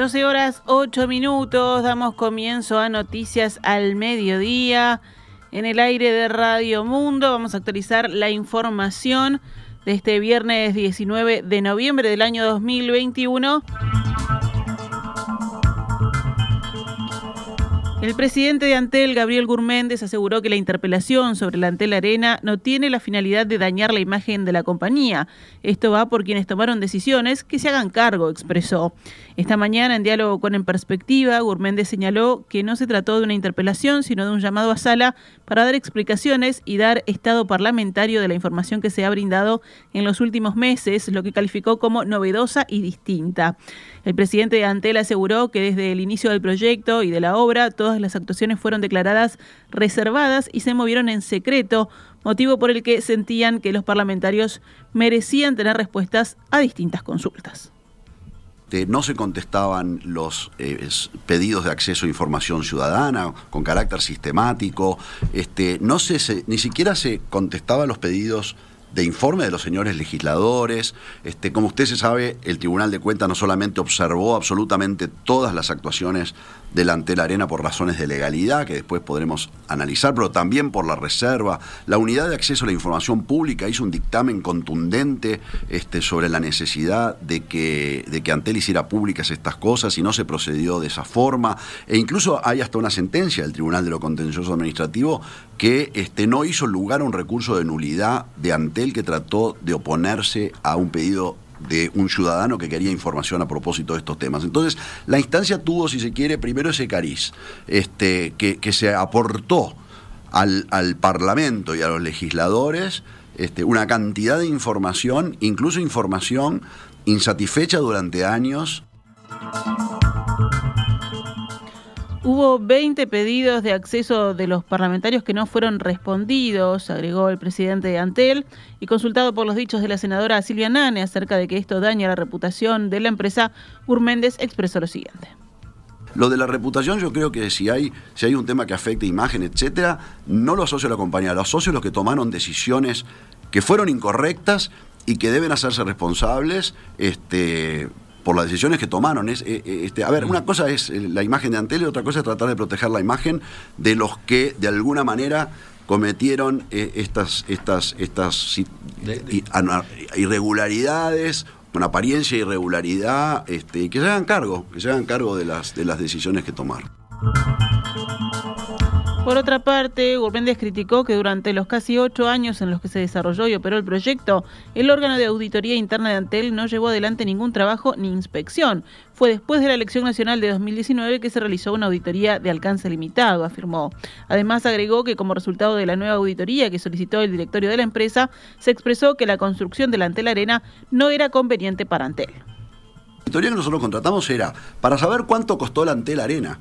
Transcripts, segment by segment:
Doce horas ocho minutos, damos comienzo a Noticias al Mediodía. En el aire de Radio Mundo vamos a actualizar la información de este viernes 19 de noviembre del año 2021. El presidente de Antel, Gabriel Gurméndez, aseguró que la interpelación sobre la Antel Arena no tiene la finalidad de dañar la imagen de la compañía. Esto va por quienes tomaron decisiones que se hagan cargo, expresó. Esta mañana, en diálogo con En Perspectiva, Gurméndez señaló que no se trató de una interpelación, sino de un llamado a sala para dar explicaciones y dar estado parlamentario de la información que se ha brindado en los últimos meses, lo que calificó como novedosa y distinta. El presidente de Antel aseguró que desde el inicio del proyecto y de la obra, todas las actuaciones fueron declaradas reservadas y se movieron en secreto, motivo por el que sentían que los parlamentarios merecían tener respuestas a distintas consultas. No se contestaban los eh, pedidos de acceso a información ciudadana con carácter sistemático, este, no se, ni siquiera se contestaban los pedidos de informe de los señores legisladores. Este, como usted se sabe, el Tribunal de Cuentas no solamente observó absolutamente todas las actuaciones delante de la arena por razones de legalidad, que después podremos analizar, pero también por la reserva. La Unidad de Acceso a la Información Pública hizo un dictamen contundente este, sobre la necesidad de que, de que Antel hiciera públicas estas cosas y no se procedió de esa forma. E incluso hay hasta una sentencia del Tribunal de lo Contencioso Administrativo que este, no hizo lugar a un recurso de nulidad de Antel que trató de oponerse a un pedido de un ciudadano que quería información a propósito de estos temas. Entonces, la instancia tuvo, si se quiere, primero ese cariz, este, que, se aportó al, Parlamento y a los legisladores este, una cantidad de información, incluso información insatisfecha durante años. Hubo 20 pedidos de acceso de los parlamentarios que no fueron respondidos, agregó el presidente de Antel, y consultado por los dichos de la senadora Silvia Nane acerca de que esto daña la reputación de la empresa, Urméndez expresó lo siguiente. Lo de la reputación, yo creo que si hay, si hay un tema que afecta imagen, etcétera, no lo asocio a la compañía, lo asocio a los que tomaron decisiones que fueron incorrectas y que deben hacerse responsables este, por las decisiones que tomaron. Es, eh, eh, este, a ver, una cosa es eh, la imagen de Antel y otra cosa es tratar de proteger la imagen de los que de alguna manera cometieron estas, estas, estas irregularidades, con apariencia de irregularidad, este, y que se hagan cargo, que se hagan cargo de las, de las decisiones que tomaron. Por otra parte, Gurméndez criticó que durante los casi ocho años en los que se desarrolló y operó el proyecto, el órgano de auditoría interna de Antel no llevó adelante ningún trabajo ni inspección. Fue después de la elección nacional de 2019 que se realizó una auditoría de alcance limitado, afirmó. Además, agregó que como resultado de la nueva auditoría que solicitó el directorio de la empresa, se expresó que la construcción de la Antel Arena no era conveniente para Antel auditoría que nosotros contratamos era para saber cuánto costó la Antel Arena.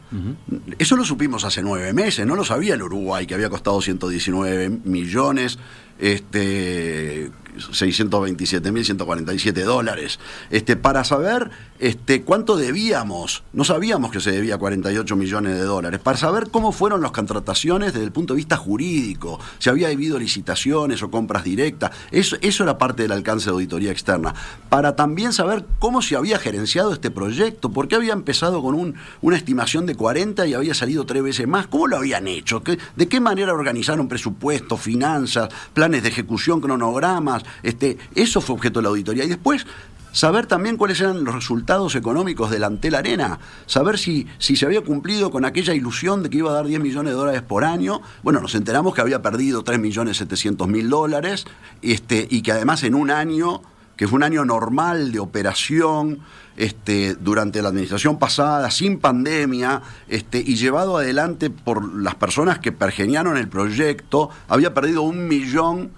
Eso lo supimos hace nueve meses, no lo sabía el Uruguay, que había costado 119 millones este, 627.147 dólares, este, para saber este, cuánto debíamos. No sabíamos que se debía 48 millones de dólares. Para saber cómo fueron las contrataciones desde el punto de vista jurídico, si había habido licitaciones o compras directas. Eso, eso era parte del alcance de auditoría externa. Para también saber cómo se había gerenciado este proyecto, por qué había empezado con un, una estimación de 40 y había salido tres veces más. ¿Cómo lo habían hecho? ¿De qué manera organizaron presupuestos, finanzas, planes de ejecución, cronogramas, este, eso fue objeto de la auditoría. Y después, saber también cuáles eran los resultados económicos de la Antel Arena, saber si, si se había cumplido con aquella ilusión de que iba a dar 10 millones de dólares por año. Bueno, nos enteramos que había perdido 3 millones 700 mil dólares este, y que además en un año, que fue un año normal de operación, este, durante la administración pasada, sin pandemia, este, y llevado adelante por las personas que pergeniaron el proyecto, había perdido un millón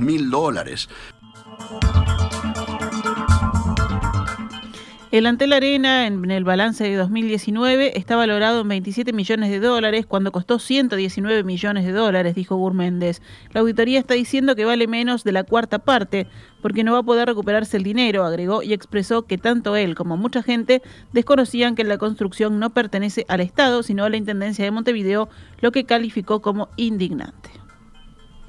mil dólares. El Antel Arena en el balance de 2019 está valorado en 27 millones de dólares cuando costó 119 millones de dólares, dijo Gurméndez. La auditoría está diciendo que vale menos de la cuarta parte porque no va a poder recuperarse el dinero, agregó y expresó que tanto él como mucha gente desconocían que la construcción no pertenece al Estado, sino a la Intendencia de Montevideo, lo que calificó como indignante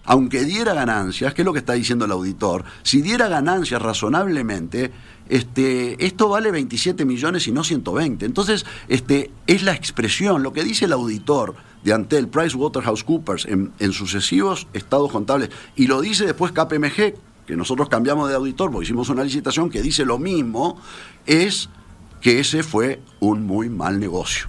aunque diera ganancias, que es lo que está diciendo el auditor, si diera ganancias razonablemente, este, esto vale 27 millones y no 120. Entonces, este, es la expresión, lo que dice el auditor de Antel, PricewaterhouseCoopers, en, en sucesivos estados contables, y lo dice después KPMG, que nosotros cambiamos de auditor porque hicimos una licitación que dice lo mismo, es que ese fue un muy mal negocio.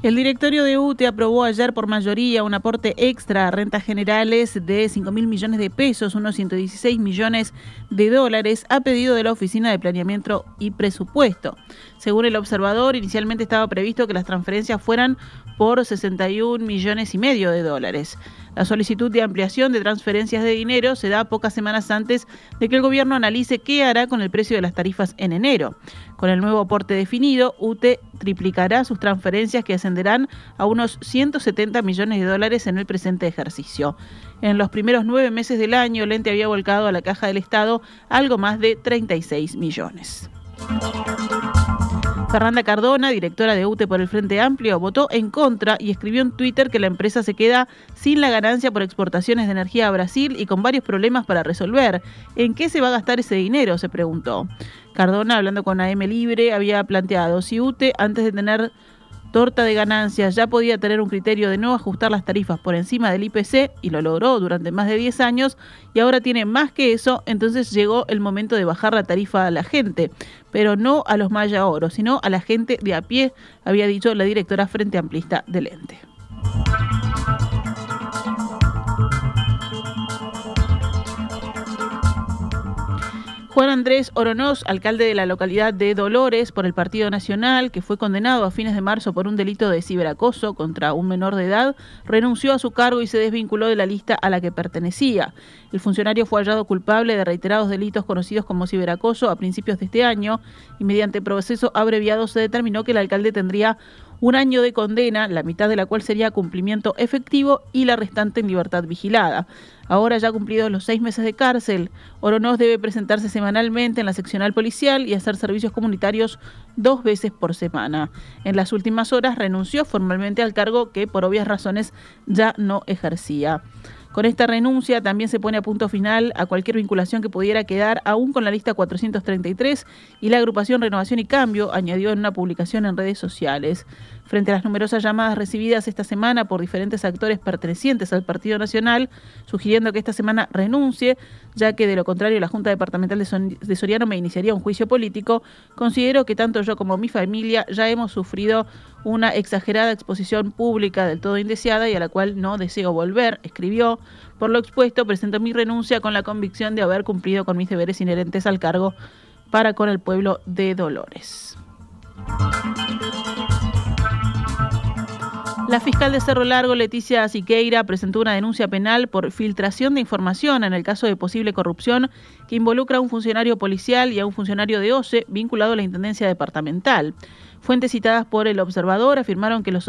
El directorio de UTE aprobó ayer por mayoría un aporte extra a rentas generales de 5 mil millones de pesos, unos 116 millones de dólares, a pedido de la Oficina de Planeamiento y Presupuesto. Según el observador, inicialmente estaba previsto que las transferencias fueran por 61 millones y medio de dólares. La solicitud de ampliación de transferencias de dinero se da pocas semanas antes de que el gobierno analice qué hará con el precio de las tarifas en enero. Con el nuevo aporte definido, UTE triplicará sus transferencias que ascenderán a unos 170 millones de dólares en el presente ejercicio. En los primeros nueve meses del año, el ente había volcado a la caja del Estado algo más de 36 millones. Fernanda Cardona, directora de UTE por el Frente Amplio, votó en contra y escribió en Twitter que la empresa se queda sin la ganancia por exportaciones de energía a Brasil y con varios problemas para resolver. ¿En qué se va a gastar ese dinero? se preguntó. Cardona, hablando con AM Libre, había planteado si UTE, antes de tener torta de ganancias ya podía tener un criterio de no ajustar las tarifas por encima del IPC y lo logró durante más de 10 años y ahora tiene más que eso, entonces llegó el momento de bajar la tarifa a la gente, pero no a los Maya Oro, sino a la gente de a pie, había dicho la directora Frente Amplista del ente. Juan Andrés Oronoz, alcalde de la localidad de Dolores por el Partido Nacional, que fue condenado a fines de marzo por un delito de ciberacoso contra un menor de edad, renunció a su cargo y se desvinculó de la lista a la que pertenecía. El funcionario fue hallado culpable de reiterados delitos conocidos como ciberacoso a principios de este año y mediante proceso abreviado se determinó que el alcalde tendría un año de condena, la mitad de la cual sería cumplimiento efectivo y la restante en libertad vigilada. Ahora ya cumplidos los seis meses de cárcel, Oronoz debe presentarse semanalmente en la seccional policial y hacer servicios comunitarios dos veces por semana. En las últimas horas renunció formalmente al cargo que por obvias razones ya no ejercía. Con esta renuncia también se pone a punto final a cualquier vinculación que pudiera quedar aún con la lista 433 y la agrupación Renovación y Cambio añadió en una publicación en redes sociales. Frente a las numerosas llamadas recibidas esta semana por diferentes actores pertenecientes al Partido Nacional, sugiriendo que esta semana renuncie, ya que de lo contrario la Junta Departamental de Soriano me iniciaría un juicio político, considero que tanto yo como mi familia ya hemos sufrido una exagerada exposición pública del todo indeseada y a la cual no deseo volver, escribió. Por lo expuesto, presento mi renuncia con la convicción de haber cumplido con mis deberes inherentes al cargo para con el pueblo de Dolores. La fiscal de Cerro Largo, Leticia Siqueira, presentó una denuncia penal por filtración de información en el caso de posible corrupción que involucra a un funcionario policial y a un funcionario de OCE vinculado a la Intendencia Departamental. Fuentes citadas por el observador afirmaron que las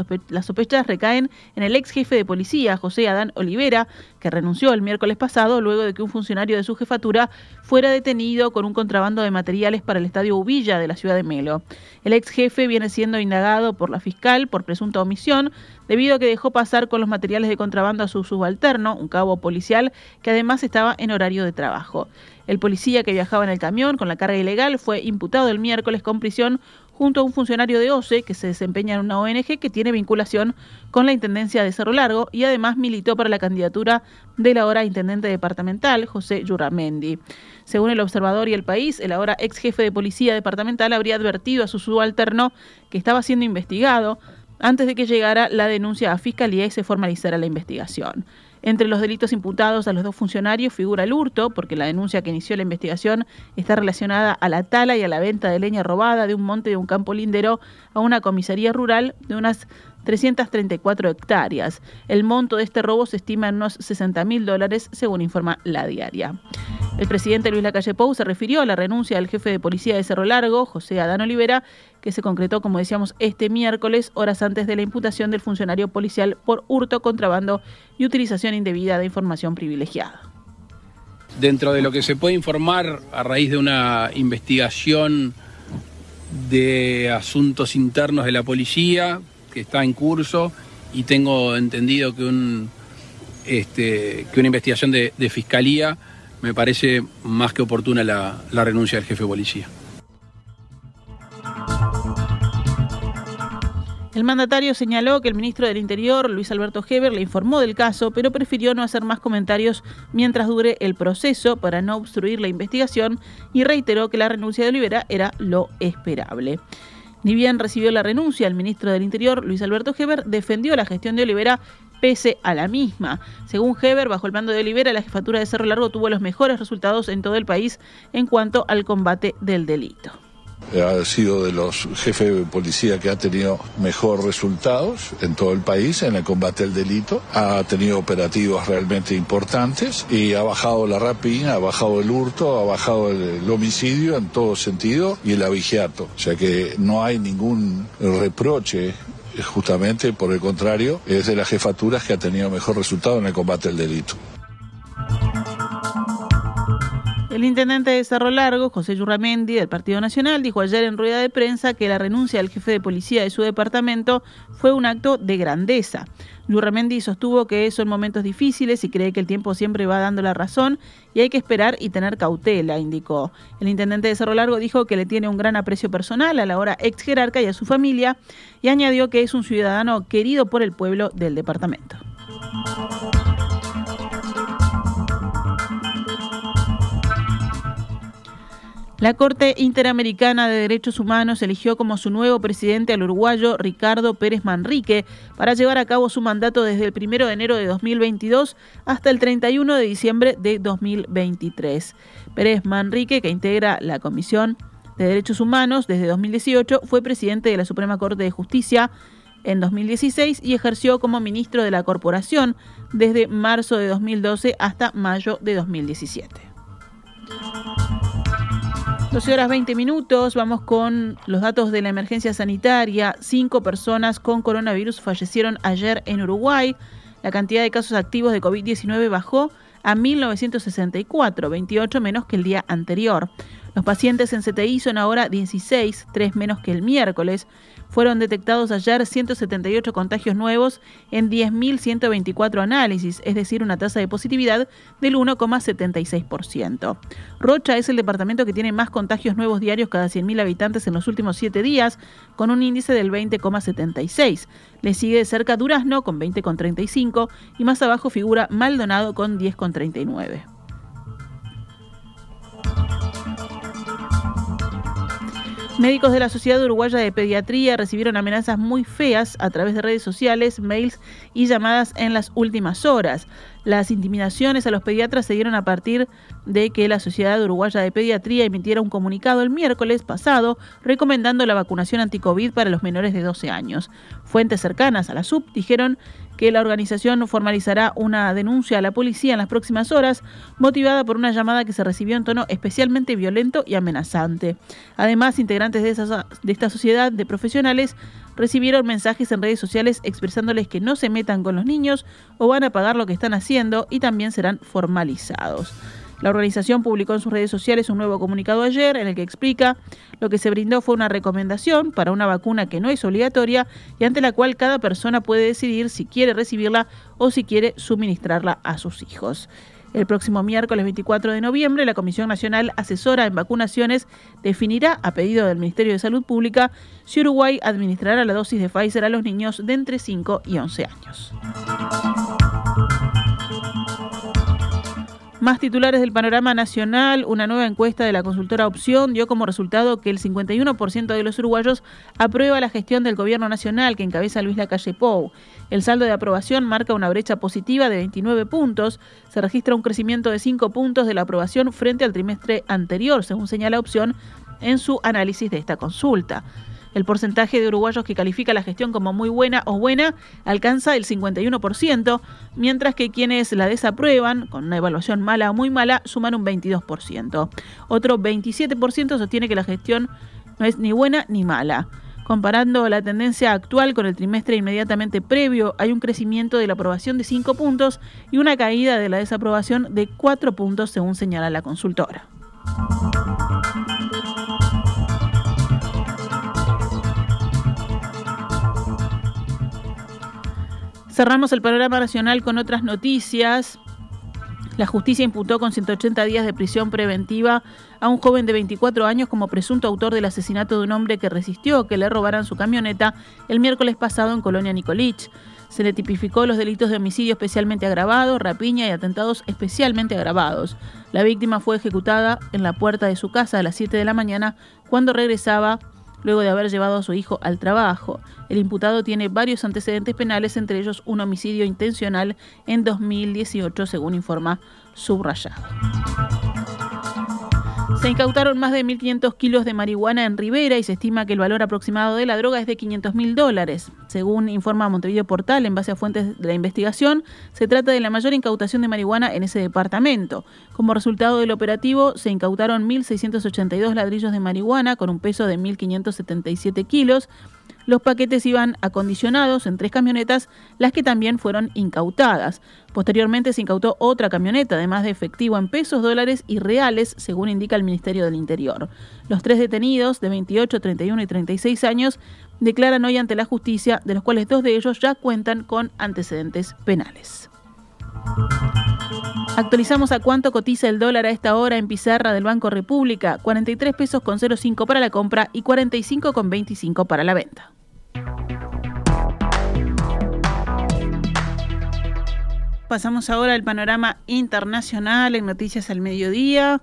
sospechas recaen en el ex jefe de policía, José Adán Olivera, que renunció el miércoles pasado luego de que un funcionario de su jefatura fuera detenido con un contrabando de materiales para el estadio Ubilla de la ciudad de Melo. El ex jefe viene siendo indagado por la fiscal por presunta omisión debido a que dejó pasar con los materiales de contrabando a su subalterno, un cabo policial que además estaba en horario de trabajo. El policía que viajaba en el camión con la carga ilegal fue imputado el miércoles con prisión junto a un funcionario de OCE que se desempeña en una ONG que tiene vinculación con la Intendencia de Cerro Largo y además militó para la candidatura del ahora intendente departamental, José Yurramendi. Según el observador y el país, el ahora ex jefe de policía departamental habría advertido a su subalterno que estaba siendo investigado antes de que llegara la denuncia a fiscalía y se formalizara la investigación. Entre los delitos imputados a los dos funcionarios figura el hurto, porque la denuncia que inició la investigación está relacionada a la tala y a la venta de leña robada de un monte de un campo lindero a una comisaría rural de unas 334 hectáreas. El monto de este robo se estima en unos 60 mil dólares, según informa la diaria. El presidente Luis Lacalle Pou se refirió a la renuncia del jefe de policía de Cerro Largo, José Adán Olivera, que se concretó, como decíamos, este miércoles, horas antes de la imputación del funcionario policial por hurto, contrabando y utilización indebida de información privilegiada. Dentro de lo que se puede informar a raíz de una investigación de asuntos internos de la policía que está en curso y tengo entendido que, un, este, que una investigación de, fiscalía me parece más que oportuna la, la renuncia del jefe de policía. El mandatario señaló que el ministro del Interior, Luis Alberto Heber, le informó del caso, pero prefirió no hacer más comentarios mientras dure el proceso para no obstruir la investigación y reiteró que la renuncia de Olivera era lo esperable. Ni bien recibió la renuncia, el ministro del Interior, Luis Alberto Heber, defendió la gestión de Olivera pese a la misma. Según Heber, bajo el mando de Olivera, la jefatura de Cerro Largo tuvo los mejores resultados en todo el país en cuanto al combate del delito. Ha sido de los jefes de policía que ha tenido mejor resultados en todo el país en el combate al delito. Ha tenido operativos realmente importantes y ha bajado la rapina, ha bajado el hurto, ha bajado el, homicidio en todo sentido y el avigiato. O sea que no hay ningún reproche justamente por el contrario, es de las jefaturas que ha tenido mejor resultado en el combate al delito. El intendente de Cerro Largo, José Yurramendi, del Partido Nacional, dijo ayer en rueda de prensa que la renuncia del jefe de policía de su departamento fue un acto de grandeza. Yurramendi sostuvo que son momentos difíciles y cree que el tiempo siempre va dando la razón y hay que esperar y tener cautela, indicó. El intendente de Cerro Largo dijo que le tiene un gran aprecio personal a la hora ex jerarca y a su familia y añadió que es un ciudadano querido por el pueblo del departamento. La Corte Interamericana de Derechos Humanos eligió como su nuevo presidente al uruguayo Ricardo Pérez Manrique para llevar a cabo su mandato desde el 1 de enero de 2022 hasta el 31 de diciembre de 2023. Pérez Manrique, que integra la Comisión de Derechos Humanos desde 2018, fue presidente de la Suprema Corte de Justicia en 2016 y ejerció como ministro de la Corporación desde marzo de 2012 hasta mayo de 2017. 12 horas 20 minutos, vamos con los datos de la emergencia sanitaria. Cinco personas con coronavirus fallecieron ayer en Uruguay. La cantidad de casos activos de COVID-19 bajó a 1.964, 28 menos que el día anterior. Los pacientes en CTI son ahora 16, 3 menos que el miércoles. Fueron detectados ayer 178 contagios nuevos en 10.124 análisis, es decir, una tasa de positividad del 1,76%. Rocha es el departamento que tiene más contagios nuevos diarios cada 100.000 habitantes en los últimos 7 días, con un índice del 20,76. Le sigue de cerca Durazno con 20,35 y más abajo figura Maldonado con 10,39. Médicos de la Sociedad Uruguaya de Pediatría recibieron amenazas muy feas a través de redes sociales, mails y llamadas en las últimas horas. Las intimidaciones a los pediatras se dieron a partir de que la Sociedad Uruguaya de Pediatría emitiera un comunicado el miércoles pasado recomendando la vacunación anti-COVID para los menores de 12 años. Fuentes cercanas a la SUB dijeron que la organización formalizará una denuncia a la policía en las próximas horas, motivada por una llamada que se recibió en tono especialmente violento y amenazante. Además, integrantes de, de esta sociedad de profesionales recibieron mensajes en redes sociales expresándoles que no se metan con los niños o van a pagar lo que están haciendo y también serán formalizados. La organización publicó en sus redes sociales un nuevo comunicado ayer en el que explica lo que se brindó fue una recomendación para una vacuna que no es obligatoria y ante la cual cada persona puede decidir si quiere recibirla o si quiere suministrarla a sus hijos. El próximo miércoles 24 de noviembre, la Comisión Nacional Asesora en Vacunaciones definirá, a pedido del Ministerio de Salud Pública, si Uruguay administrará la dosis de Pfizer a los niños de entre 5 y 11 años. Más titulares del panorama nacional, una nueva encuesta de la consultora Opción dio como resultado que el 51% de los uruguayos aprueba la gestión del gobierno nacional que encabeza Luis Lacalle Pou. El saldo de aprobación marca una brecha positiva de 29 puntos, se registra un crecimiento de 5 puntos de la aprobación frente al trimestre anterior, según señala Opción en su análisis de esta consulta. El porcentaje de uruguayos que califica la gestión como muy buena o buena alcanza el 51%, mientras que quienes la desaprueban, con una evaluación mala o muy mala, suman un 22%. Otro 27% sostiene que la gestión no es ni buena ni mala. Comparando la tendencia actual con el trimestre inmediatamente previo, hay un crecimiento de la aprobación de 5 puntos y una caída de la desaprobación de 4 puntos, según señala la consultora. Cerramos el panorama nacional con otras noticias. La justicia imputó con 180 días de prisión preventiva a un joven de 24 años como presunto autor del asesinato de un hombre que resistió que le robaran su camioneta el miércoles pasado en Colonia Nicolich. Se le tipificó los delitos de homicidio especialmente agravado, rapiña y atentados especialmente agravados. La víctima fue ejecutada en la puerta de su casa a las 7 de la mañana cuando regresaba luego de haber llevado a su hijo al trabajo. El imputado tiene varios antecedentes penales, entre ellos un homicidio intencional en 2018, según informa Subrayado. Se incautaron más de 1.500 kilos de marihuana en Rivera y se estima que el valor aproximado de la droga es de 500 mil dólares. Según informa Montevideo Portal, en base a fuentes de la investigación, se trata de la mayor incautación de marihuana en ese departamento. Como resultado del operativo, se incautaron 1.682 ladrillos de marihuana con un peso de 1.577 kilos los paquetes iban acondicionados en tres camionetas, las que también fueron incautadas. Posteriormente se incautó otra camioneta, además de efectivo en pesos, dólares y reales, según indica el Ministerio del Interior. Los tres detenidos, de 28, 31 y 36 años, declaran hoy ante la justicia, de los cuales dos de ellos ya cuentan con antecedentes penales. Actualizamos a cuánto cotiza el dólar a esta hora en pizarra del Banco República, 43 pesos con 05 para la compra y 45 con 25 para la venta. Pasamos ahora al panorama internacional en Noticias al Mediodía.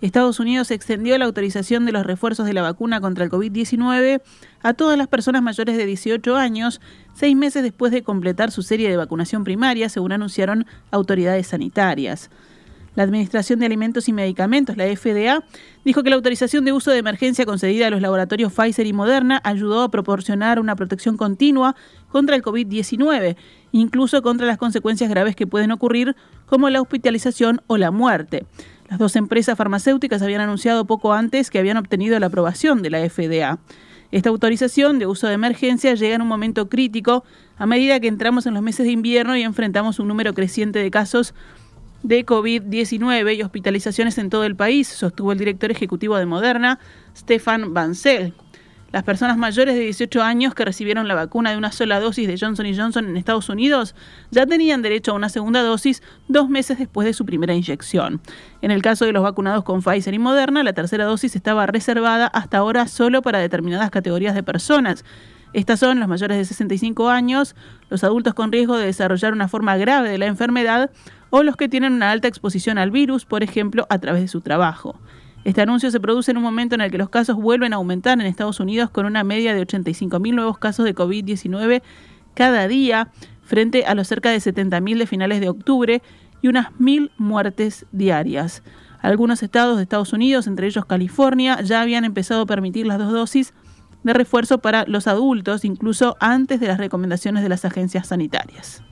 Estados Unidos extendió la autorización de los refuerzos de la vacuna contra el COVID-19 a todas las personas mayores de 18 años, seis meses después de completar su serie de vacunación primaria, según anunciaron autoridades sanitarias. La Administración de Alimentos y Medicamentos, la FDA, dijo que la autorización de uso de emergencia concedida a los laboratorios Pfizer y Moderna ayudó a proporcionar una protección continua contra el COVID-19, incluso contra las consecuencias graves que pueden ocurrir, como la hospitalización o la muerte. Las dos empresas farmacéuticas habían anunciado poco antes que habían obtenido la aprobación de la FDA. Esta autorización de uso de emergencia llega en un momento crítico a medida que entramos en los meses de invierno y enfrentamos un número creciente de casos de COVID-19 y hospitalizaciones en todo el país, sostuvo el director ejecutivo de Moderna, Stefan Bancel. Las personas mayores de 18 años que recibieron la vacuna de una sola dosis de Johnson Johnson en Estados Unidos ya tenían derecho a una segunda dosis dos meses después de su primera inyección. En el caso de los vacunados con Pfizer y Moderna, la tercera dosis estaba reservada hasta ahora solo para determinadas categorías de personas. Estas son los mayores de 65 años, los adultos con riesgo de desarrollar una forma grave de la enfermedad o los que tienen una alta exposición al virus, por ejemplo, a través de su trabajo. Este anuncio se produce en un momento en el que los casos vuelven a aumentar en Estados Unidos con una media de 85.000 nuevos casos de COVID-19 cada día, frente a los cerca de 70.000 de finales de octubre y unas 1.000 muertes diarias. Algunos estados de Estados Unidos, entre ellos California, ya habían empezado a permitir las dos dosis de refuerzo para los adultos, incluso antes de las recomendaciones de las agencias sanitarias.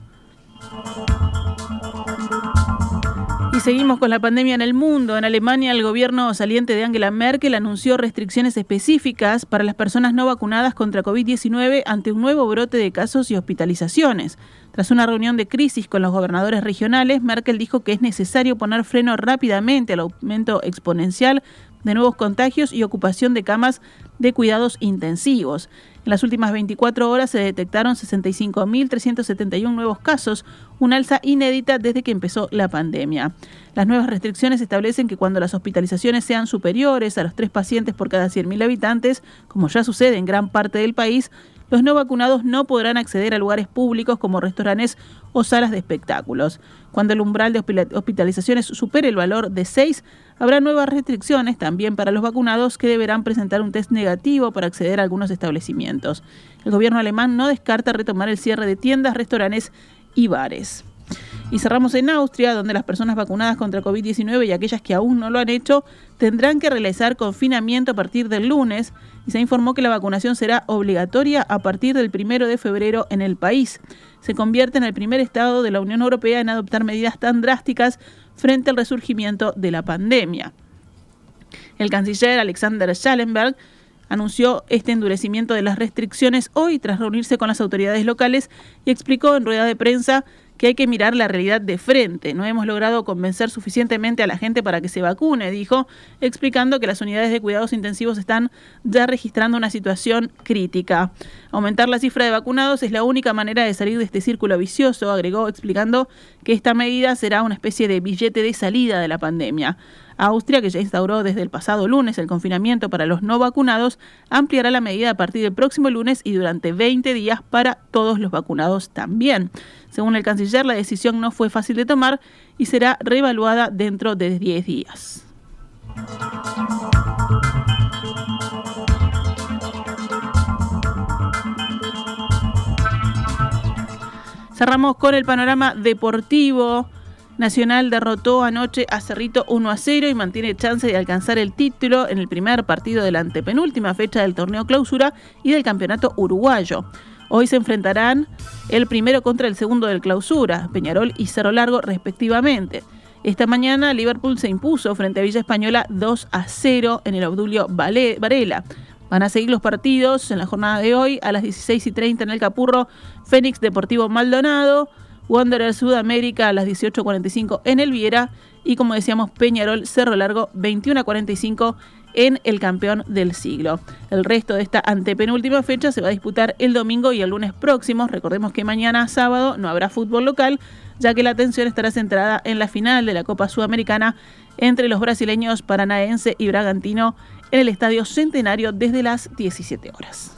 Y seguimos con la pandemia en el mundo. En Alemania, el gobierno saliente de Angela Merkel anunció restricciones específicas para las personas no vacunadas contra COVID-19 ante un nuevo brote de casos y hospitalizaciones. Tras una reunión de crisis con los gobernadores regionales, Merkel dijo que es necesario poner freno rápidamente al aumento exponencial de nuevos contagios y ocupación de camas de cuidados intensivos. En las últimas 24 horas se detectaron 65.371 nuevos casos, una alza inédita desde que empezó la pandemia. Las nuevas restricciones establecen que cuando las hospitalizaciones sean superiores a los tres pacientes por cada 100.000 habitantes, como ya sucede en gran parte del país, los no vacunados no podrán acceder a lugares públicos como restaurantes o salas de espectáculos. Cuando el umbral de hospitalizaciones supere el valor de 6, habrá nuevas restricciones también para los vacunados que deberán presentar un test negativo para acceder a algunos establecimientos. El gobierno alemán no descarta retomar el cierre de tiendas, restaurantes y bares. Y cerramos en Austria, donde las personas vacunadas contra COVID-19 y aquellas que aún no lo han hecho tendrán que realizar confinamiento a partir del lunes y se informó que la vacunación será obligatoria a partir del primero de febrero en el país. Se convierte en el primer estado de la Unión Europea en adoptar medidas tan drásticas frente al resurgimiento de la pandemia. El canciller Alexander Schallenberg anunció este endurecimiento de las restricciones hoy tras reunirse con las autoridades locales y explicó en rueda de prensa que hay que mirar la realidad de frente. No hemos logrado convencer suficientemente a la gente para que se vacune, dijo, explicando que las unidades de cuidados intensivos están ya registrando una situación crítica. Aumentar la cifra de vacunados es la única manera de salir de este círculo vicioso, agregó, explicando que esta medida será una especie de billete de salida de la pandemia. Austria, que ya instauró desde el pasado lunes el confinamiento para los no vacunados, ampliará la medida a partir del próximo lunes y durante 20 días para todos los vacunados también. Según el canciller, la decisión no fue fácil de tomar y será reevaluada dentro de 10 días. Cerramos con el panorama deportivo. Nacional derrotó anoche a Cerrito 1 a 0 y mantiene chance de alcanzar el título en el primer partido de la antepenúltima fecha del torneo clausura y del campeonato uruguayo. Hoy se enfrentarán el primero contra el segundo del clausura, Peñarol y Cerro Largo respectivamente. Esta mañana Liverpool se impuso frente a Villa Española 2 a 0 en el Obdulio Varela. Van a seguir los partidos en la jornada de hoy a las 16 y 30 en el Capurro, Fénix Deportivo Maldonado, Wanderer Sudamérica a las 18.45 en el Viera y como decíamos Peñarol Cerro Largo 21.45 en el campeón del siglo. El resto de esta antepenúltima fecha se va a disputar el domingo y el lunes próximos. Recordemos que mañana sábado no habrá fútbol local, ya que la atención estará centrada en la final de la Copa Sudamericana entre los brasileños Paranaense y Bragantino en el Estadio Centenario desde las 17 horas.